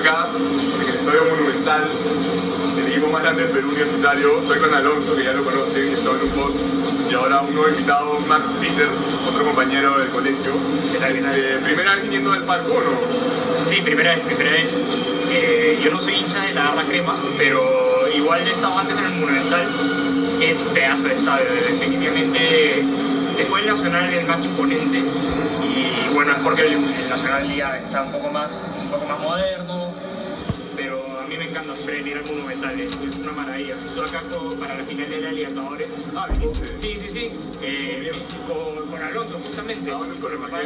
acá, en el Estadio Monumental, el equipo más grande del Perú Universitario. Soy con Alonso, que ya lo conocen, y estaba en un pod. Y ahora un nuevo invitado, Max Peters, otro compañero del colegio. ¿Qué tal, qué tal? Este, primera vez viniendo del parque, ¿no? Sí, primera vez, primera vez. Eh, yo no soy hincha de la Arma Crema, pero igual he estado antes en el Monumental. Qué pedazo de estadio, definitivamente. Después el Nacional es el más imponente. Y bueno, es porque el, el Nacional ya está un poco más, un poco más moderno. Pero a mí me encanta siempre venir al Monumental, es, es una maravilla. Estoy acá con- para la final de la Libertadores. Ah, viniste. Sí, sí, sí. Eh, con, con Alonso, justamente. ¿A dónde fueron? ¿A Papá.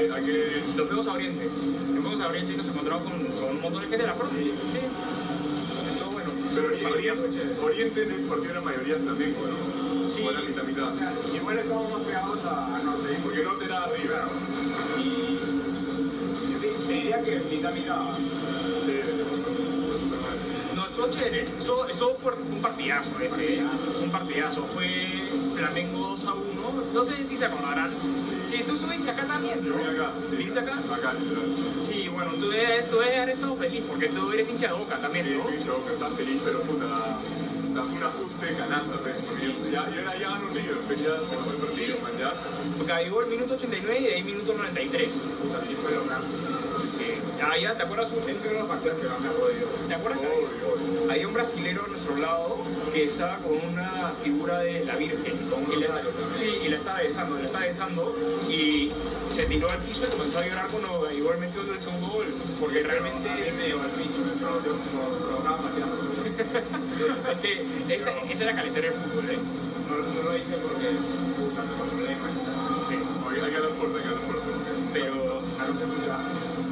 Nos fuimos a Oriente. Nos fuimos a Oriente y nos encontramos con, con un montón de gente de la profe. Sí. Estuvo bueno. Pero El chévere. Oriente, Oriente es partido de la mayoría flamenco, ¿no? Sí. O era mitad, mitad. O sea, igual estamos más pegados a, a norte. Porque no te da arriba. Y diría. De, de, de, No, estuvo chévere. Eso, eso fue, un partidazo ese. ¿eh? Fue un partidazo. Fue Flamengo 2 a 1. No sé si se acordarán. Sí, tú estuviste acá también, ¿no? ¿Viniste acá? Acá. Sí, bueno, tú debes, tú debes haber estado feliz porque tú eres hincha de boca también, ¿no? sí, yo que estaba feliz, pero puta. Sea, fue un ajuste pues. porque Ya, ya, era- ya River, pues ya se el partido, Sí. ya. Porque ahí llegó el minuto 89 y de ahí minuto 93. O sea, sí fue lo caso. Sí. Ah, ya, ¿te acuerdas? un- Ese es uno de los partidos que más me ha jodido. ¿Te acuerdas? Obvio. Había un brasilero a nuestro lado que estaba con una figura de la Virgen. Y la, sí, y la estaba besando, la estaba besando y se tiró al piso y comenzó a llorar cuando igual metió el segundo gol. Porque realmente me llevó al bicho, me programa pateando. Es que esa, esa era calentera del fútbol, ¿eh? No, no lo hice porque puta, tal. Sí. Oye, hay que hablar fuerte, hay que hablar fuerte. Pero no se escucha.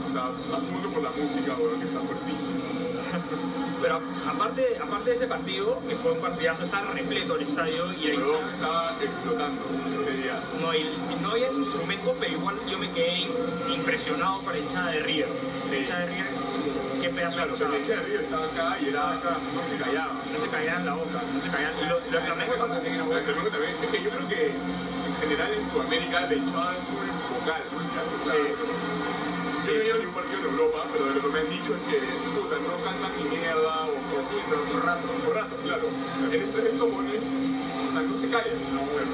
O sea, asumo que por la música, weón, que está fuertísimo. Pero aparte, aparte de ese partido, que fue un partidazo, estaba repleto el estadio y el hincha- estaba explotando ese día. no, hay, no había instrumento, pero igual yo me quedé impresionado por la hinchada de River. La Sí. hinchada de River, qué pedazo de Claro, pero hinchada. el hincha de River estaba acá y era, acá. no se callaba. No se caían la boca, no se caían. Y lo, lo de Flamengo tampoco. El Flamengo también. Es que yo creo que en general en Sudamérica la hinchada es muy vocal, ¿no? Ya se no he ido a ningún partido en Europa, pero de lo que me han dicho es que, puta, no cantan ni mierda o Pues sí, pero rato. rato, claro. En estos, estos mones, no se callan.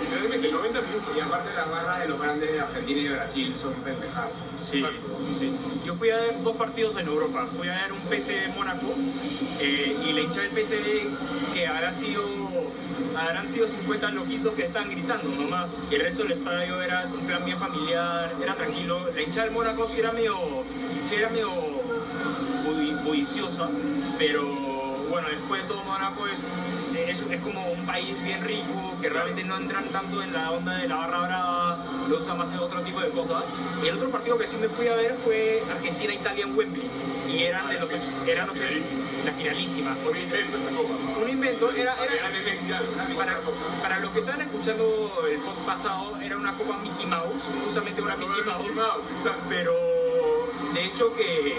Literalmente, 90 minutos. Y aparte las barras de los grandes de Argentina y Brasil son pendejas. Sí. Yo fui a ver dos partidos en Europa. Fui a ver un PSV Mónaco eh, y la hincha del PSV que habrá sido, habrán sido 50 loquitos que estaban gritando nomás. Y el resto del estadio era un plan bien familiar, era tranquilo. La hincha del Mónaco sí era medio, sí era medio bulliciosa, pero bueno, después de todo Mónaco es, es, es como un país bien rico, que realmente no entran tanto en la onda de la barra brava, lo usan más en otro tipo de cosas. Y el otro partido que sí me fui a ver fue Argentina-Italia en Wembley. Y eran de los ocho, eran ocho, la finalísima. Un invento esa copa. Un invento, era, Era para, para los que estaban escuchando el podcast pasado, era una copa Mickey Mouse, justamente una Mickey Mouse. Pero de hecho que,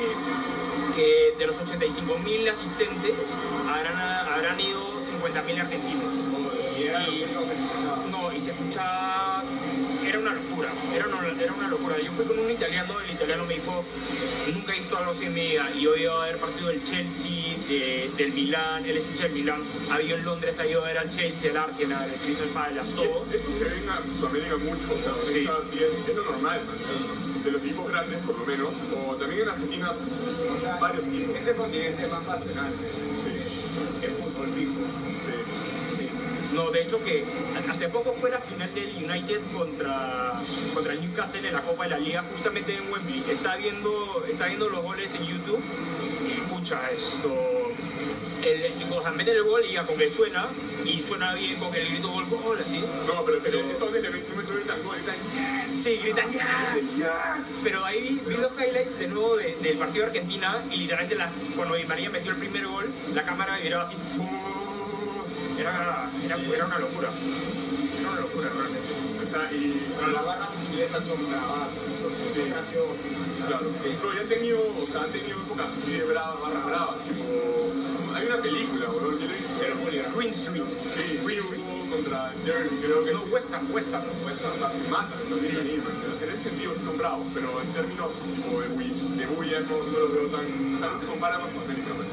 que de los 85.000 asistentes habrán, habrán ido 50.000 argentinos. Y. No, y se escuchaba... Era una locura, era una, era una locura. Yo fui con un italiano, el italiano me dijo, nunca he visto algo así en mi vida. Y hoy iba a ver partido del Chelsea, de- del Milán, él es hincha del Milán. Ha ido en Londres, ha ido a ver al Chelsea, el Arsenal, el Crystal Palace, todo. Esto se ve en Sudamérica mucho, o sea, Sí. así es, es lo normal, ¿sí? de los equipos grandes por lo menos, o también en Argentina O sea, varios equipos. ese continente es más pasional Sí, el fútbol fijo. sí. No, de hecho que hace poco fue la final del United contra, contra el Newcastle en la Copa de la Liga, justamente en Wembley. Está viendo, está viendo los goles en YouTube y pucha, esto... El, o sea, meten el gol y ya con que suena, y suena bien con el grito gol, gol, así. No, pero, pero donde le estoy gritando, gritan ¡Yes! Sí, gritan ya. Pero ahí vi, vi los highlights de nuevo de- del partido de Argentina y literalmente la- cuando Di María metió el primer gol, la cámara vibraba así. Era, era, era una locura. Era una locura realmente. O sea, y Pero las barras inglesas son bravas, son, son graciosas. Claro, pero ya han tenido, o sea, han tenido épocas así de bravas, barras bravas, tipo, hay una película, bro, yo la he Green Street. sí, Green vi Street. contra Derby, creo que No, West Ham. pues, o sea, se matan también ahí, man. En ese sentido sí son bravos, pero en términos como de, de bulla no, no los veo tan... O sea, no se compara con man,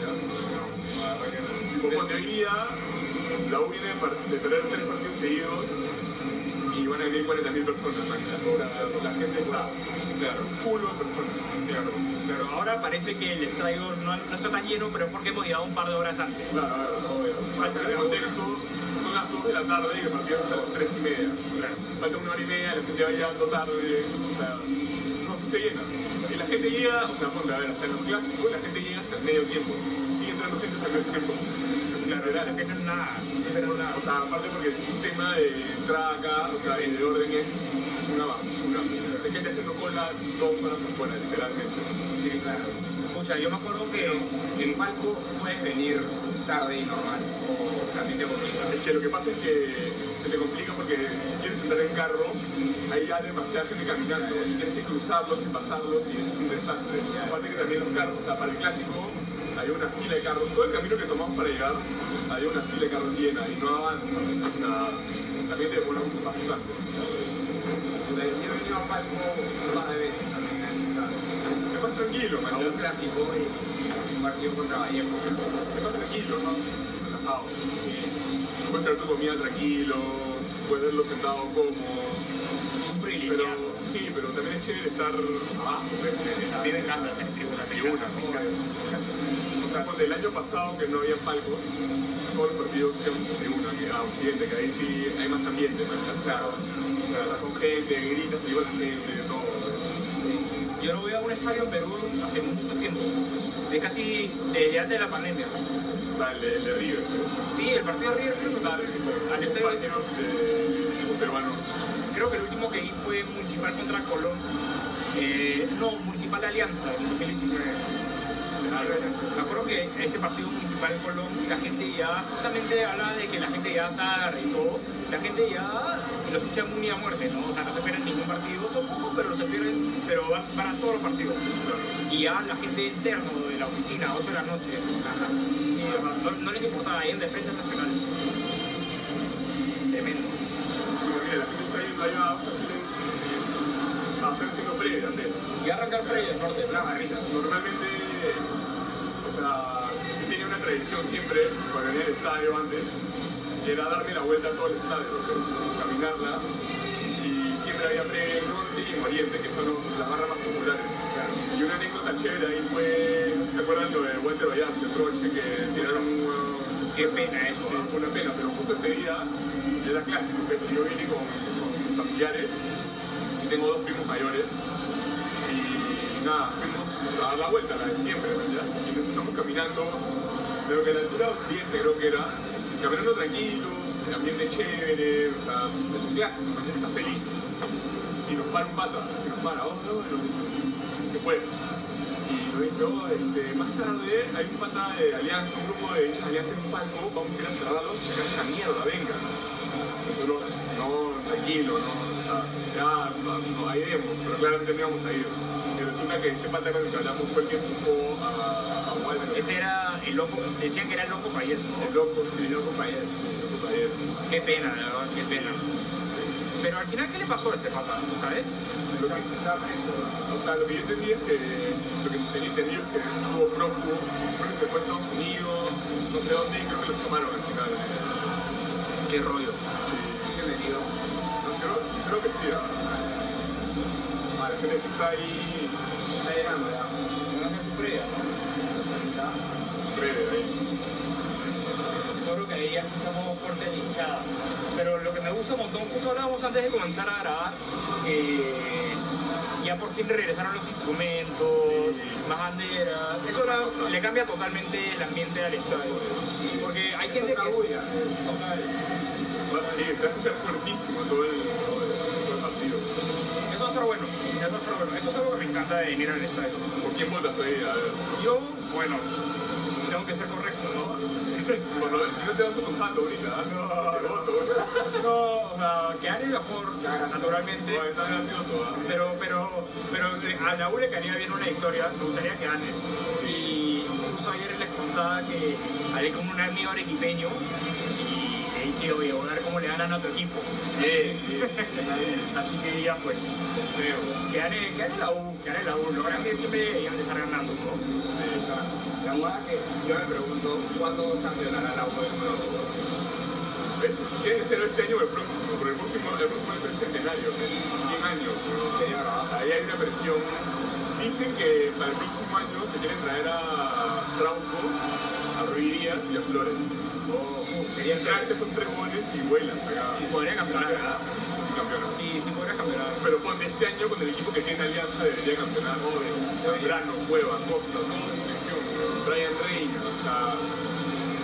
¿ya? Tipo, día, la U viene de, perder tres partidos seguidos y van a venir 40.000 personas. O sea, la gente está, claro, culo de personas. Claro, claro. Ahora parece que el estadio no, no está tan lleno, pero es porque hemos llegado un par de horas antes. Claro, obvio. Falta de contexto, son las 2 de la tarde y el partido es a las 3 y media. Falta una hora y media, la gente va llegando tarde, o sea, no, se llena. Y la gente llega, o sea, ponte, a ver, hasta los clásicos la gente llega hasta el medio tiempo. Sigue entrando gente hasta el medio tiempo. Claro, no es nada. Sí, pero nada. O sea, aparte porque el sistema de entrada acá, o sea, el de orden es una basura. Hay gente haciendo cola dos horas afuera, literalmente. Sí, claro. Escucha, yo me acuerdo que En palco puedes venir tarde y normal, o también te complica. Es que lo que pasa es que se te complica porque si quieres entrar en carro, hay ya demasiada gente caminando y tienes que cruzarlos y pasarlos y es un desastre. Aparte que también los carros, o sea, para el clásico hay una fila de carros, todo el camino que tomamos para llegar, hay una fila de carros llena y no avanza. O sea, también te demora bastante. Yo he venido a palco un par de veces también a estadio. Es más tranquilo, man. A un clásico y un partido contra Vallejo. Es más tranquilo, más relajado. Sí. Puedes hacer tu comida tranquilo, puedes verlo sentado cómodo. Pero, sí, pero también es chévere estar abajo, A mí me encanta hacer tribuna. me tribuna. encanta. O sea, cuando el año pasado que no había palcos, todos los partidos a tribuna, que a Occidente, que ahí sí hay más ambiente, ya, claro. O sea, con gente, gritas, lleva la gente, todo. Yo no voy a un estadio en Perú hace mucho tiempo. De casi desde antes de la pandemia. O sea, el de, el de River. Sí, el partido de River creo que fue al estadio de peruanos. Creo que el último que vi fue Municipal contra Colón. Eh, no, Municipal Alianza en 2019. Me acuerdo que ese partido municipal en Colón, la gente ya, justamente hablaba de que la gente ya está y la gente ya los echan muy a muerte, ¿no? O sea, no se pierden ningún partido, son pocos, pero se pierden, pero van, van a todos los partidos. Y ya la gente interno de la oficina, 8 de la noche, sí, o sea, no, no les importaba, ahí en Defensa Nacional. La allá a hacer haciendo previa antes. Y arrancar previa del norte, Una barrita. Normalmente, o sea, yo tenía una tradición siempre, cuando venía al estadio antes, que era darme la vuelta a todo el estadio, caminarla, y siempre había previa en norte y en oriente, que son las barras más populares. Y una anécdota chévere ahí fue, se acuerdan lo de Walter Vallarta, el broche que tiraron un. Qué pena eso, Sí, fue una pena, pero justo ese día era clásico, que si yo vine con, familiares y tengo dos primos mayores y nada, fuimos a dar la vuelta, la de siempre, ¿verdad? Y nos estamos caminando, pero que a la altura de Occidente creo que era, caminando tranquilos, el ambiente chévere, o sea, es un clásico, ¿no? ya está feliz. Y nos para un pata, se nos para, oh, no, nos dice, ¿qué fue? Y nos dice, oh, este, más tarde hay un pata de Alianza, un grupo de hinchas de Alianza en un palco, vamos a ir a cerrarlos, se caen la mierda, venga. Nosotros, no, tranquilo, no, o sea, ya, no, ahí vemos, pero claramente no íbamos a ir. Y resulta que este pata con el que hablamos fue el que empujó a, a Walter. Ese era el loco, decían que era el loco Payet, El loco, sí, el loco Payet, sí, el loco Payet. Qué pena, de verdad, qué pena. Pero al final, ¿qué le pasó a ese pata? ¿Sabes? Lo que, Está preso. o sea, lo que yo entendí es que, lo que tenía entendido es que estuvo prófugo, creo que se fue a Estados Unidos, no sé dónde, y creo que lo llamaron al final. Qué rollo. Sí, sí, Sigue metido. no sé, creo, creo que sí. Ah, la gente sí está ahí Está llegando ya. A hacer su previa, ¿no? breve, ahí ya escuchamos fuerte la hinchada. Pero lo que me gusta un montón, justo hablábamos antes de comenzar a grabar, que ya por fin regresaron los instrumentos, más banderas. Eso ahora le cambia totalmente el ambiente al estadio. Porque hay gente que... bulla. Total. Bueno, Sí, está escuchando fuertísimo todo el, todo partido. Eso va a ser bueno, eso va a ser bueno. Eso es algo que me encanta de venir al estadio. ¿Por quién votas hoy? Yo, bueno, tengo que ser correcto, ¿no? Bueno, si no te vas a jato ahorita, ¿ah? No. No, o sea, que gane mejor, naturalmente. No, está gracioso, ¿ah? Pero, pero, pero a la U le caería bien una victoria, me gustaría que gane. Y justo ayer les contaba que hablé con un amigo arequipeño y le dije, oye, voy a ver cómo le ganan a tu equipo. Bien, bien. Así que ya pues, Feo. que gane, que gane la U, que gane la U. Lo grande siempre iban a estar ganando, ¿no? La que yo me pregunto, ¿cuándo sancionará la U de nuevo? ¿Ves? Tiene que ser este año o el próximo, pero el próximo, el próximo es el centenario, es 100 años. Ahí hay una presión. Dicen que para el próximo año se quieren traer a Trauco, a Ruiz Díaz y a Flores. Oh, Sería Ya esos tres jóvenes y vuelan. Sí, podría campeonar, ¿verdad? Sí. Sí, sí podría campeonar. Pero ponte este año con el equipo que tiene Alianza debería campeonar. Zambrano, Cueva, Costa, selección. Brian Reynolds, o sea,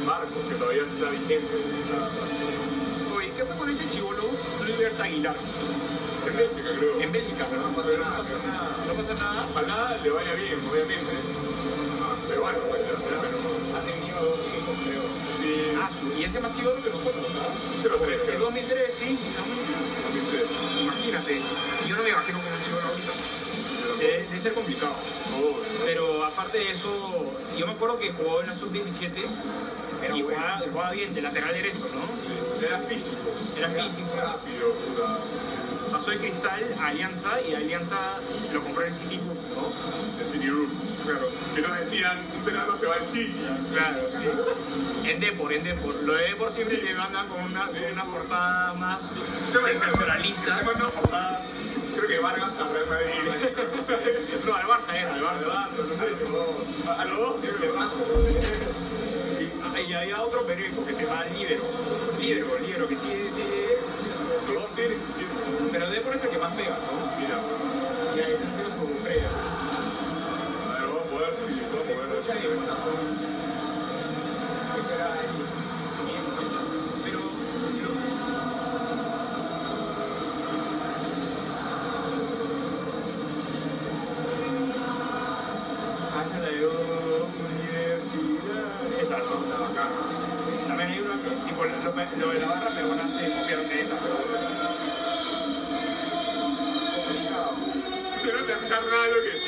Marcos, que todavía está vigente. O sea, Oye, ¿qué fue con ese chivolo Luis Aguilar? es en Bélgica, creo. En Bélgica, ¿no? No pasa Pero no nada. pasa nada. No pasa nada. Ojalá le vaya bien, obviamente. Es peruano, pues, ya, pero Ha tenido dos hijos, creo. sí, Ah, su, y es más chivolo que nosotros, ¿no? 0-3, En creo. 2003, sí. 2003. Imagínate. Yo no me imagino con un chivolo ahorita. Debe, debe ser complicado. Oh, Pero aparte de eso, yo me acuerdo que jugó en la sub-17 Era y bueno. jugaba, jugaba bien, de lateral derecho, ¿no? sí. Era físico. Era físico. Rápido. Pasó de Cristal a Alianza y Alianza lo compró en el City Group, ¿no? El City Group. Claro. Que nos decían, senador se va al City. Claro, sí. En Depor, en Depor. Lo de Depor siempre te mandan con una, una portada más sensacionalista. Se Creo que Vargas al Real Madrid. No, al Barça era, al Barça. A los dos. Y, había otro periódico que se llama Libero. Libero, Libero, que sí, sí, siguen existiendo. Pero Depor es el que más pega, ¿no? Mira, Y ahí se los Estrella. a ver, vamos a poder si vamos a poder. escucha Pero no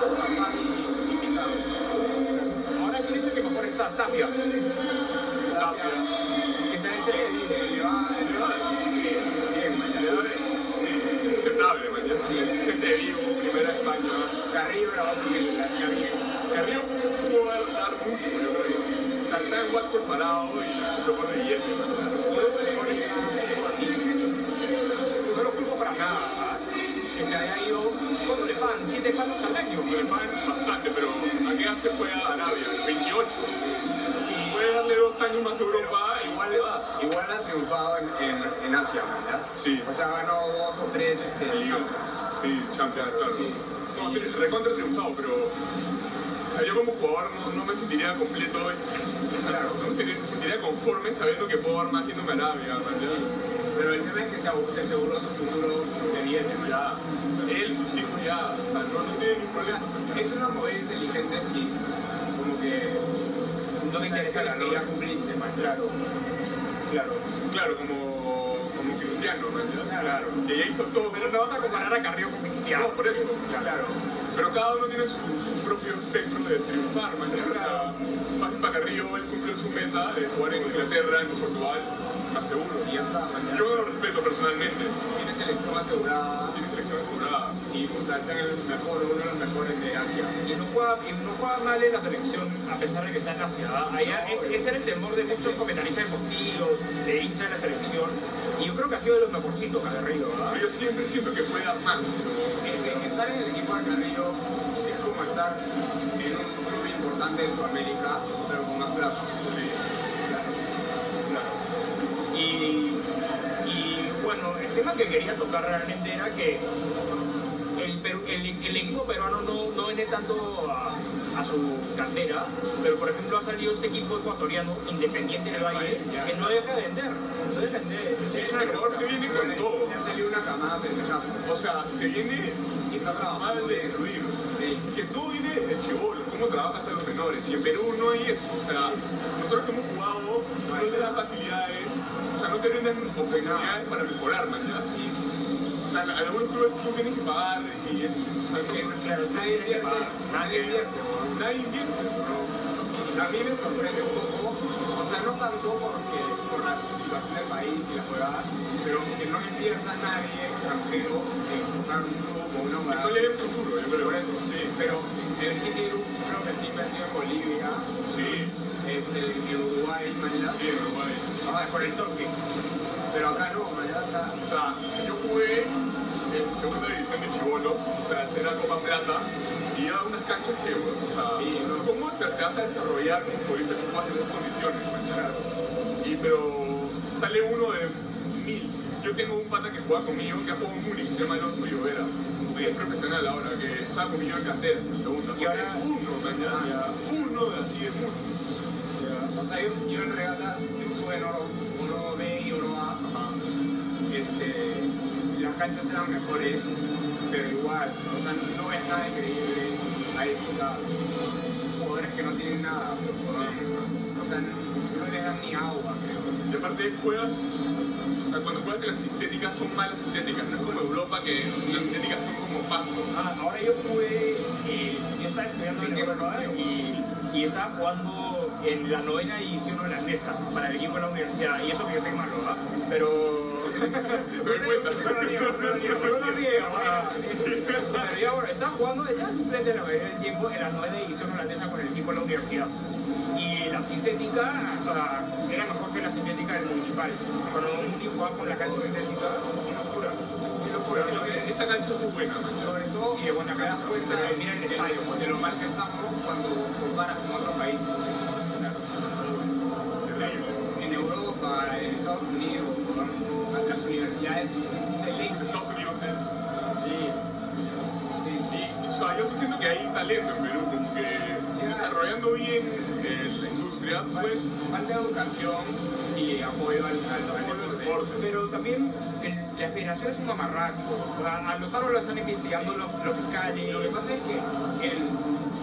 y, y Pizarro. Ahora, ¿quién es el que mejor está? Tapia. Tapia. Que se se le Le, va, Sí. bien. Le da- Sí, es aceptable, man. Ya sí, es gente vivo, primera España. Carrillo era otro que le hacía bien. Carrillo pudo dar, mucho, yo creo. O sea, está en Watford parado y se tocó de billete, man. No lo culpo para nada. Que se haya ido. ¿Cuánto le pagan? ¿Siete palos al año? Le pagan bastante, pero ¿a qué hace fue a Arabia? 28. Si puedes darle dos años más a Europa, igual le vas. Igual ha triunfado en, en, en Asia, ¿ya? Sí. O sea, ganó dos o tres este, Liga. Sí, Champions, claro. Sí. No, tri- recontra triunfado, pero. O sea, yo como jugador no, no me sentiría completo. O sea, Claro. no me sentiría, sentiría conforme sabiendo que puedo dar más yéndome a Arabia, man, ya. Pero el tema es que se, se aseguró su futuro de man. Ya. Él, sus hijos ya. O sea, no, no tienen ningún O sea, problema. es una movida inteligente si como que No te interesa la gloria. cumpliste, man. Claro. Claro. Claro, como, como cristiano, man. Claro. Ya hizo todo. Pero no vas a comparar a Carrillo con Cristiano. No, por eso. Claro. Pero cada uno tiene su, su propio espectro de triunfar, man. ya. O sea, fácil para Carrillo, él cumplió su meta de jugar en Inglaterra, en Portugal, más seguro. Y ya. Yo lo respeto personalmente. Tiene selección asegurada Tiene selección asegurada. y puta, está en el mejor, uno de los mejores de Asia. Y no juega, y no juega mal en la selección a pesar de que está en la ciudad. Allá es, ese era el temor de muchos comentaristas deportivos, de hinchas de la selección. Y yo creo que ha sido de los mejorcitos Carrillo, ¿verdad? Yo siempre siento que puede dar más. pero- Eh, eh, estar en el equipo de Carrillo es como estar en un club importante de Sudamérica, pero con más plata. Bueno, el tema que quería tocar realmente era que el, Perú- el, el equipo peruano no, no vende tanto a, a su cantera, pero por ejemplo ha salido este equipo ecuatoriano independiente del Valle que no deja de vender. No deja de vender. Es se viene con todo. Le ha salido una camada pendejaza. O sea, se viene Y está mal trabajando de de destruir. Sí. Que todo viene desde chivolo, cómo trabajas a los menores. Y en Perú no hay eso. O sea, nosotros que hemos jugado, no te dan facilidades, sea, no te brindan oportunidades para mejorar, man. ¿ya? Sí. O sea, en algunos clubes tú tienes que pagar y es. O sea, que Claro, Nadie invierte, nadie invierte, nadie. A mí me sorprende un poco, o sea, no tanto porque por la situación del país y la jugada, pero que no invierta nadie extranjero en buscar un club o una jugada. no le dé futuro, yo creo. Por eso, sí. Pero el City creo que sí invirtió en Bolivia, Sí, este, en Uruguay, mañana. sí, Uruguay. Ah, por el toque. Pero acá no, mañana, o sea, yo jugué en segunda división de Chivolos, o sea, era Copa Plata, y iba a unas canchas que, bueno, o sea, Sí, ¿no? ¿cómo se te vas a desarrollar como futbolista si juegas en esas condiciones? man? Y pero sale uno de mil. Yo tengo un pata que juega conmigo, que ha jugado en Múnich, se llama Alonso Llovera. Es profesional ahora, que estaba conmigo en canteras en segunda. Y ahora- Porque es uno, ya, uno de así de muchos. O sea, yo, yo en regatas estuve en oro, oro B y oro A, Ajá. este, las canchas eran mejores, pero igual, o sea, no es nada increíble. Hay jugadores que no tienen nada, o sea, no les dan ni agua, creo. Y aparte juegas, o sea, cuando juegas en las sintéticas son malas sintéticas, no es como Europa que las sintéticas son como pasto. Ah, ahora yo jugué, eh, yo estaba estudiando en Europa y, y estaba jugando en la novena división holandesa para el equipo de la universidad. Y eso que yo soy malo, ¿ah? Pero... Pero yo bueno, estaba jugando, estaba suplente la mayoría del tiempo en la novena división holandesa con el equipo de la universidad. Y la sintética, o sea, era mejor que la sintética del municipal. Cuando un jugaba con la cancha sintética, qué locura. Pero que esta cancha es buena. Sobre todo, Sí, bueno, acá das cuenta de, mira el de- estadio, de lo mal que estamos cuando comparas con otros países. En Estados Unidos, ¿no? las universidades de ley. Estados Unidos es... Sí. Sí. Y, o sea, yo sí siento que hay talento en Perú, como que Sí, desarrollando bien eh, la industria, pues... Falta educación y apoyo al, deporte. Pero también el- la federación es un amarracho. A, a los árboles están investigando los, los fiscales. Lo que pasa es que en,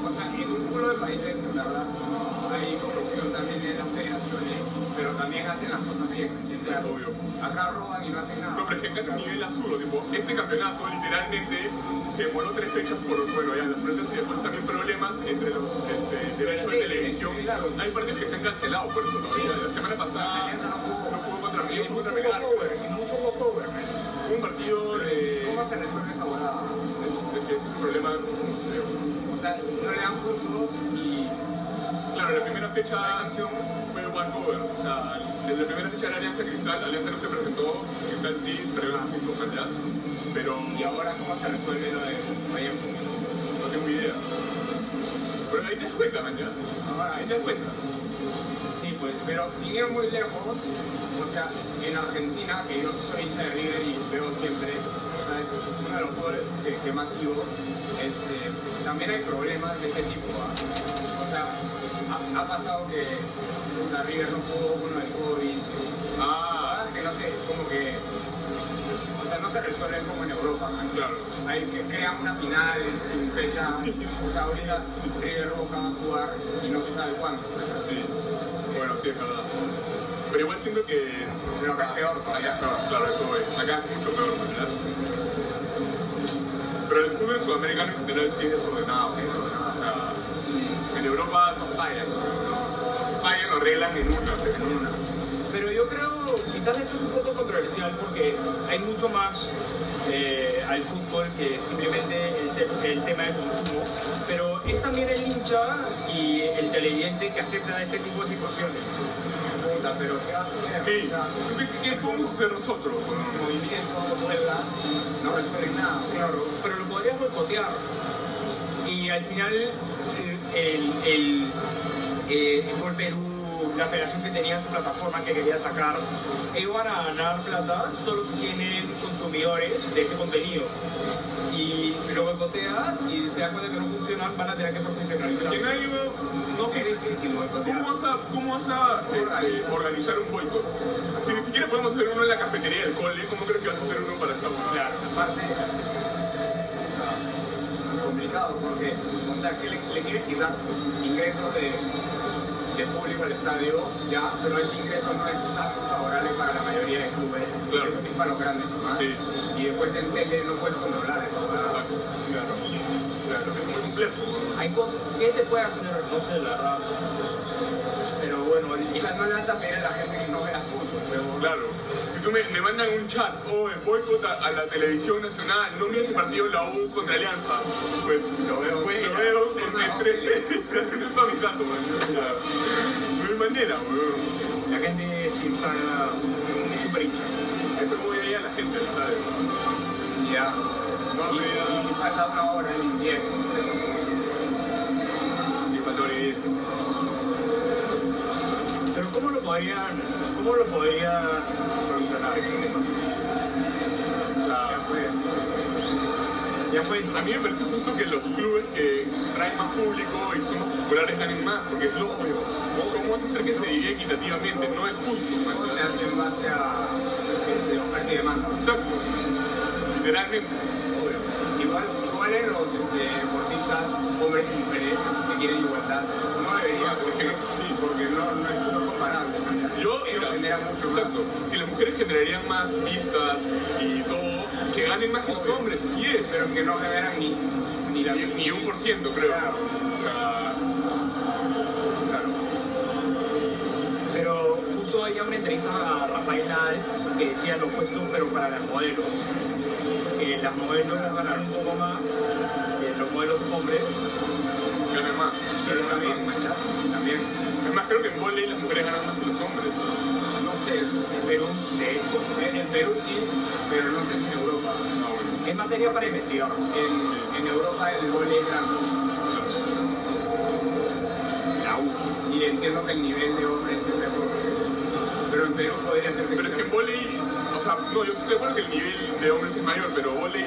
o sea, en un culo de países, en verdad, hay corrupción también en las federaciones, pero también hacen las cosas bien, ¿entiendes? Obvio. Acá roban y no hacen nada. No, pero es que acá es nivel absurdo, tipo, este campeonato literalmente se demoró tres fechas por, bueno, ya las protestas y después también problemas entre los este, derechos de televisión. Hay partidos que se han cancelado por eso todavía. La semana pasada Alianza no jugó. contra jugó mucho contra y walkover, un partido de... ¿Cómo se resuelve esa volada? Es, es, es un problema, no sé. O sea, no le dan puntos y Claro, la primera fecha hay sanción. fue walkover. O sea, desde la primera fecha era Alianza Cristal, Alianza no se presentó, Cristal sí, pero un punto más Pero Y ahora, ¿cómo se resuelve lo de Vallejo? no tengo idea. Pero ahí te das cuenta, mañas. Ahora, Ahí te das cuenta. Sí, pues, pero sin ir muy lejos, o sea, en Argentina, que yo soy hincha de River y veo siempre, o sea, es uno de los jugadores que, que más sigo, este, también hay problemas de ese tipo, ¿ah? Sea, ha, ha pasado que la River no jugó uno del COVID, Ah, que no sé, como que, o sea, no se resuelven como en Europa, claro. Hay que crean una final sin fecha, o sea, ahorita River Boca va a jugar y no se sabe cuándo. Sí. Bueno, sí, es verdad. Pero igual siento que. Pero acá es peor todavía. Peor, claro, eso voy. Acá es mucho peor, ¿verdad? Pero el fútbol sudamericano en general sí es desordenado. Es desordenado. O sea, en Europa no fallan. ¿no? Fallan, lo arreglan en una, pero en una. Pero yo creo, quizás esto es un poco controversial porque hay mucho más eh, al fútbol que simplemente el, te- el tema del consumo, pero es también el hincha y el televidente que acepta este tipo de situaciones. pero ¿qué podemos hacer nosotros? weón? movimiento, vueltas, no resuelven nada. Claro, pero lo podrías boicotear. Y al final, el, el, eh, Gol Perú, la federación que tenía su plataforma que quería sacar, ellos van a ganar plata solo si tienen consumidores de ese contenido. Y si lo boicoteas y se dan cuenta que no funcionan, van a tener que profesionalizar. Que nadie no Es difícil boicotear. ¿Cómo vas a, cómo vas a este, organizar un boicot? Si ni siquiera podemos hacer uno en la cafetería del cole, ¿cómo crees que vas a hacer uno para esta? Claro. Aparte, complicado porque, o sea, que le, le quieres quitar ingresos de, de público al estadio, ya, pero ese ingreso no es tan favorable para la mayoría de clubes, Claro. eso es para los grandes nomás. Sí. Y después en tele no puedes controlar esa hueá. Claro, claro, es muy complejo. Hay cosas, ¿qué se puede hacer? No sé, la verdad. Pero bueno, O sea, no le vas a pedir a la gente que no vea fútbol, pero Claro. Tú me, me mandan un chat, oh, boicot a, a la televisión nacional, no mires el partido de la U contra Alianza, pues lo veo, lo veo con el 3 No está mi weón. No hay manera, weón. la gente sí está súper hincha. Esto voy a ir a la gente del estadio. sí, ya. No, Y, ya. falta una hora y diez. Sí, faltó hora y diez. ¿Cómo lo podrían solucionar? O sea, Ya fue. A mí me parece justo que los clubes que traen más público y son más populares ganen más, porque es lógico. ¿Cómo vas a hacer que se divida equitativamente? No es justo. Todo se hace en base a este, oferta y demanda. Exacto. Literalmente. Obvio. Igual, igual en los este, deportistas, hombres y mujeres, que quieren igualdad, no debería, porque, porque no, no es no comparable. ¿no? Yo, mira, generan mucho más. exacto. Si las mujeres generarían más vistas y todo, que ganen más que los hombres, así es. Pero que no generan ni, ni la ni, ni un por ciento, creo. Claro. O sea, Claro. Pero puso ahí una entrevista a Rafael Nadal que decía lo opuesto, pero para las modelos. Que las modelos ganan un poco más que los modelos hombres. Ganan más. Pero también, también, Es más, creo que en volei las mujeres ganan más que los hombres. no sé, En Perú, de hecho, en, Perú sí, pero no sé si en Europa. No, bueno. es materia para investigar. En, en Europa el vóley es grande. La U. y entiendo que el nivel de hombres es mejor. Pero en Perú podría ser que Pero es que en volei, sea, no, yo estoy acuerdo que el nivel de hombres es mayor, pero volei,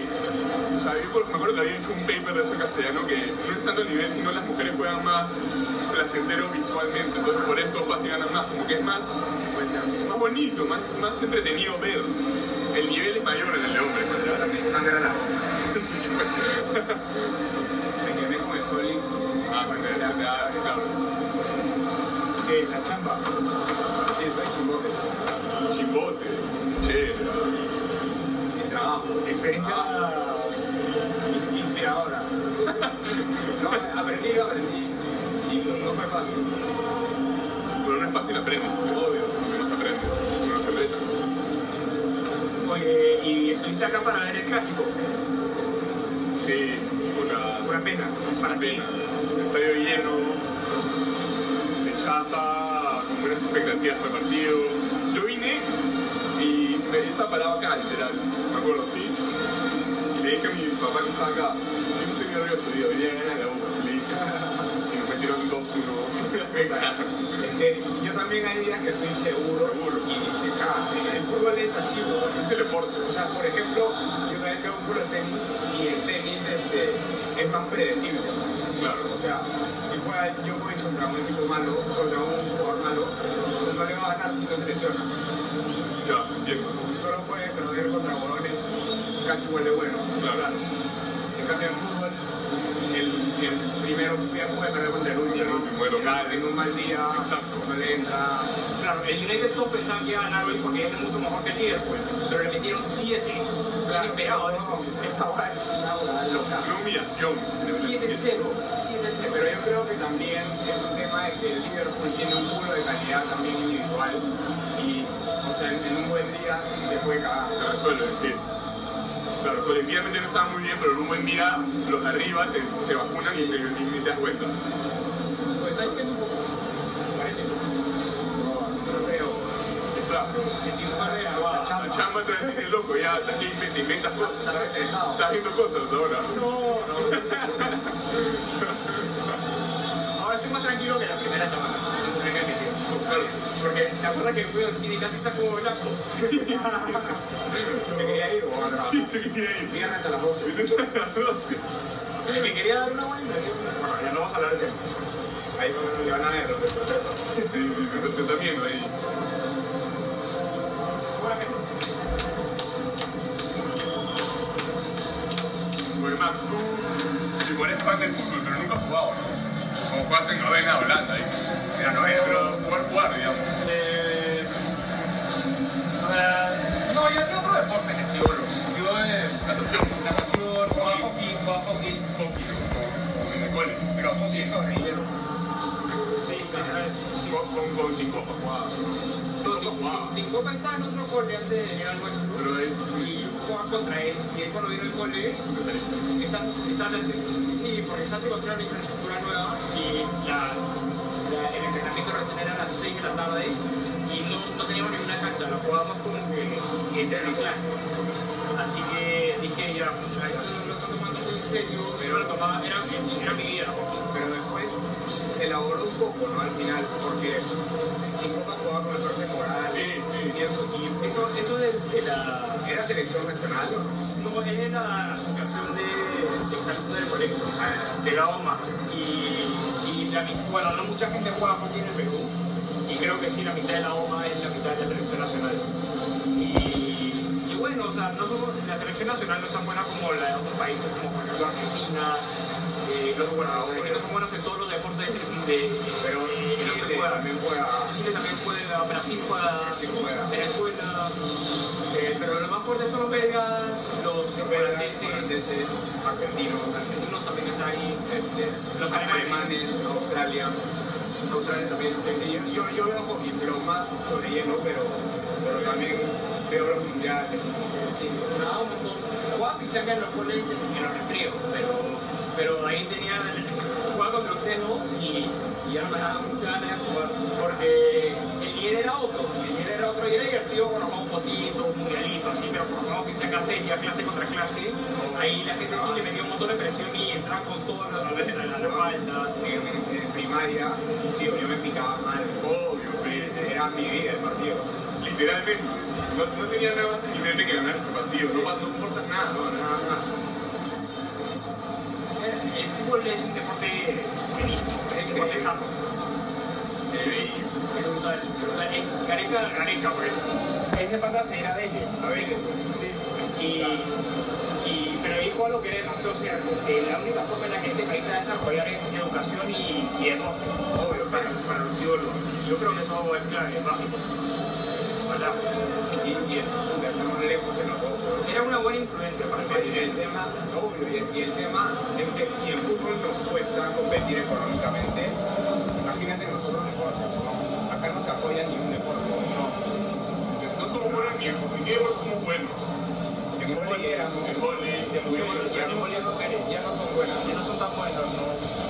o sea, yo me acuerdo que había hecho un paper de eso en castellano que no es tanto el nivel, sino las mujeres juegan más placentero visualmente, entonces por eso fácil ganan más, como que es más, puede ser. más bonito, más, más entretenido ver. El nivel es mayor en el de hombres, ya. me sangra la boca. Me quemé con el. Ah, te da, claro. Eh, la chamba. Sí, estoy chimbote. Chimbote. El trabajo. Experiencia. In- Inspiradora. No, aprendí, aprendí. Y no, fue fácil. Pero no es fácil aprender, pues, obvio, lo más aprendes, es una carreta. Oye, y estuviste acá para ver el clásico. Sí, puta, Una pena. Para Una pena. El estadio lleno, de chafa, con buenas expectativas para el partido. Yo vine y me estaba parado acá, literal, me acuerdo, sí. Y le dije a mi papá que estaba acá, yo no estoy nervioso, digo, hoy día gana la U, así le dije. Y nos metieron 2-1. Es que yo también hay días que estoy seguro. Seguro. Y te cagas. El fútbol es así. Así es el deporte. O sea, por ejemplo, yo también veo un de tenis y el tenis este, es más predecible. Claro. O sea, si fuera Djokovic contra un equipo malo, contra un jugador malo, sea, no le va a ganar si no se lesiona. Ya, puede perder contra jugadores casi de bueno. Claro. En cambio, en fútbol, el, el primero ya puede perder contra el último. Local. En un mal día, Exacto. no le entra. Claro, el United todos pensaban que iba a ganar hoy porque es mucho mejor que el Liverpool. Pero le metieron 7. Claro, esperado no, esa hora es una hora loca. Es una humillación. 7-0. 7-0. Pero yo creo que también es un tema de que el Liverpool tiene un culo de calidad también individual y, en, en un buen día se puede cagar. Lo resuelven, sí. Claro, colectivamente no estaban muy bien, pero en un buen día los de arriba te, te vacunan y, te, y te das cuenta. Pues ahí que un poco, parece. No, no creo. sentí un par de La chamba. Chamba te es loco, ya te, te inventas cosas. Estás estresado. Estás viendo cosas ahora. No, no. Ahora estoy más tranquilo que la primera semana. No que admitir. Porque te acuerdas que fui al cine y casi saco el acto. ¿Se quería ir o a trabajar? Sí, se quería ir. Viernes a las 12. Vienes a las 12. Y me quería dar una buena impresión. Bueno, ya no vamos a hablar del tema. Ahí le van a ver los de sorpresa. Sí, sí, te, está viendo ahí. Oye, Max, tú igual eres fan del fútbol, pero nunca has jugado, ¿no? Como juegas en novena Holanda, ahí. Mira, novena, jugar, digamos. Eh, sea, no, yo hacía otro deporte el chivolo. Yo eh, Natación. natación, jugaba hockey, jugaba hockey. Hockey, en el cole. Pero hockey es horrible. Sí, Con, con, con Tincopa jugabas. Tincopa estaba en otro cole antes de venir al nuestro. Pero es Y jugaba contra él. Y él cuando vino al cole, está, está, sí, porque está negociando una infraestructura nueva y la, la- el entrenamiento recién era a las 6 de la tarde y no, no teníamos ninguna cancha, lo jugábamos como que entre clase. Así que dije, ya, muchachos, esto lo están tomando muy en serio, pero lo tomaba, era, era mi vida. Pero después se elaboró un poco, ¿no? Al final, porque Tincopa jugaba con el profe Morales. Sí, sí. Eso, de, la... ¿Era selección nacional no? No, era la asociación de, de del colegio, de la OMA. Y, la, bueno, no mucha gente juega hockey en el Perú. Y creo que sí, la mitad de la OMA es la mitad de la selección nacional. Y, y bueno, o sea, no somos- la selección nacional no es tan buena como la de otros países, como por ejemplo Argentina. Eh, no, son buenos, los argentinos son buenos en todos los deportes de, de- Pero Chile juegan. también juega. Chile también juega, Brasil juega, Brasil juega. Venezuela, eh, pero lo más fuerte son los belgas, los holandeses, argentinos, argentinos también están ahí, este, los alemanes. Australia. Australia también, sí, sí, yo, yo, veo hockey, pero más sobre hielo, pero, pero también veo los mundiales. Sí, nada, un montón. Jugaba pichanga en los coles en, en los recreos, pero, pero ahí tenía, jugaba contra ustedes dos y, y ya no me daba mucha ganas de jugar, porque el líder era otro, el líder era otro, y era divertido cuando jugamos potito, un mundialito, así, pero cuando jugamos pichanga seria, clase contra clase, ahí la gente sí le metía un montón de presión y entraban con todo a veces a las faltas. En, en primaria, tío, yo me picaba mal. Obvio, sí. Era mi vida el partido. Literalmente. No, no tenía nada más en mi mente que ganar ese partido. No, no importa nada. No, nada más. El fútbol es un deporte buenísimo, es un deporte sano. Sí. Es brutal. O sea, es Gareca, Gareca, pues. Ese pata se irá a Vélez. A ver, Sí. Y, y, pero dijo algo que era demasiado cierto, que la única forma en la que este país se va a desarrollar es educación y, y deporte. Obvio, para, para los ídolos. Yo creo que eso es clave, es básico. Y, y es, puta, estamos lejos en los. Era una buena influencia para el Y el tema, obvio, y el, el tema es que si en fútbol nos cuesta competir económicamente, imagínate nosotros deportes, ¿no? Acá no se apoya ni un deporte, no. No somos buenos ni en ¿En qué deporte somos buenos? En éramos, En vóley, en ya no, son buenas. Ya no son tan buenos, ¿no?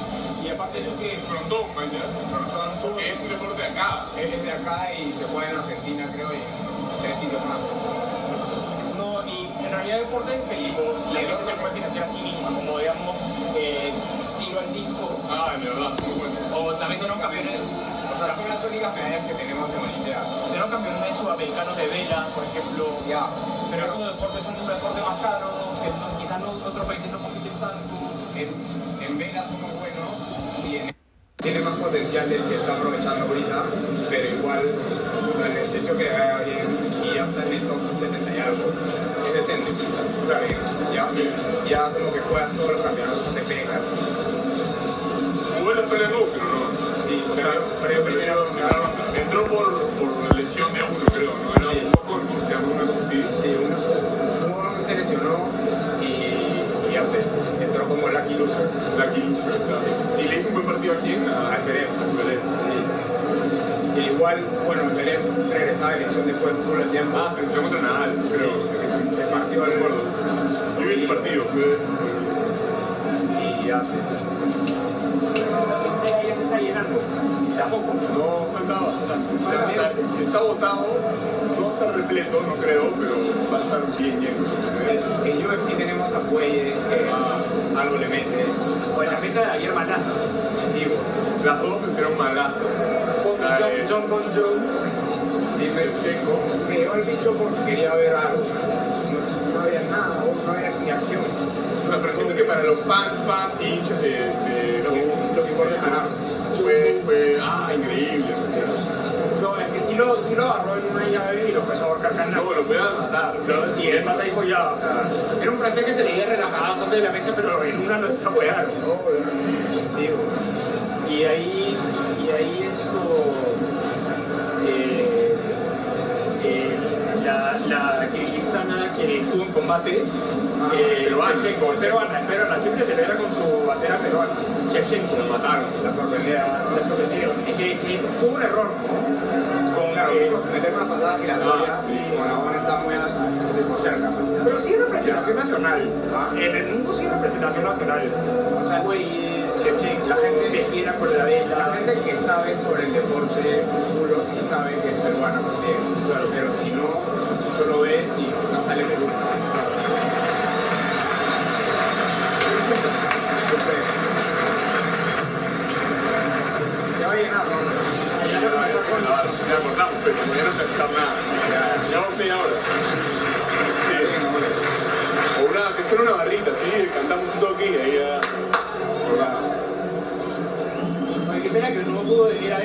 Y aparte eso que Frontón, ya. Frontón, que es un deporte de acá. Es de acá y se juega en Argentina, creo, y en tres sitios más. No, y en realidad deportes que la gente se puede financiar a sí misma, como digamos eh, tiro al disco, Ah, de verdad, somos buenos. o también tenemos campeones, O sea, son las únicas medallas que tenemos en Olimpiadas. tenemos campeones sudamericanos de vela, por ejemplo, Ya, pero esos deportes son un deporte más caro, que no- quizás no, otros países no compiten tanto. en, en vela somos buenos y en tiene más potencial del que está aprovechando ahorita, pero igual el ejercicio que haga bien y ya está en el top 70 y algo, es decente. O sea, bien, ya, ya como que juegas todos los campeonatos, te pegas. Bueno, fue la pero no. Sí, o sea, Pero, pero pero, ¿verdad? Y le hizo un buen partido aquí en a Zverev, sí. Igual, bueno, Zverev regresaba de lesión después de todo el tiempo. Ah, se metió contra Nadal, creo. Sí, se partió Sí, el- recuerdo. Yo vi ese partido, fue. Y ya, se está llenando, tampoco. No, faltaba bastante. Si está votado, no va a estar repleto, no creo, pero va a estar bien lleno. En UFC tenemos a Puelle, que algo le mete. O en la fecha de ayer Malaza. Digo, Las dos me hicieron malazas. La de John, John Bon Jones. sí, me dio el bicho porque quería ver algo. No, no había nada, no había ni acción. Pero siento que para los fans, fans y hinchas de, de Lo que, lo que importa es ganar. fue, fue, ah, increíble. Lo, sí lo agarró en una llave y lo empezó a ahorcar canal. No, lo puedan matar. Y el pata dijo ya. Era un francés que se le iba relajado antes de la fecha, pero en una lo desapoyaron. Sí, güey. y ahí, y ahí esto. eh, eh, la, la kirguistana que estuvo en combate, Ah, eh, peruana. Shevchenko, peruana, peruana, siempre se celebra con su bandera peruana, Shevchenko. Lo mataron. La sorprendieron. La sorprendieron. Es que sí, hubo un error, ¿no? Meter una patada giratoria, la buena estaba muy, cerca. pues. Pero sí es representación nacional. Ah. En el mundo sí es representación nacional. O sea, Güey, Shevchenko, la gente que quiera por la La vela. gente que sabe sobre el deporte culo sí sabe que es peruana claro, pero si no, solo ves y no sale. Se pues no vayamos a echar nada. Llevamos media hora. Sí. O una, que suena una barrita, sí, cantamos un toque y ahí ya. Para que espera que no pudo venir a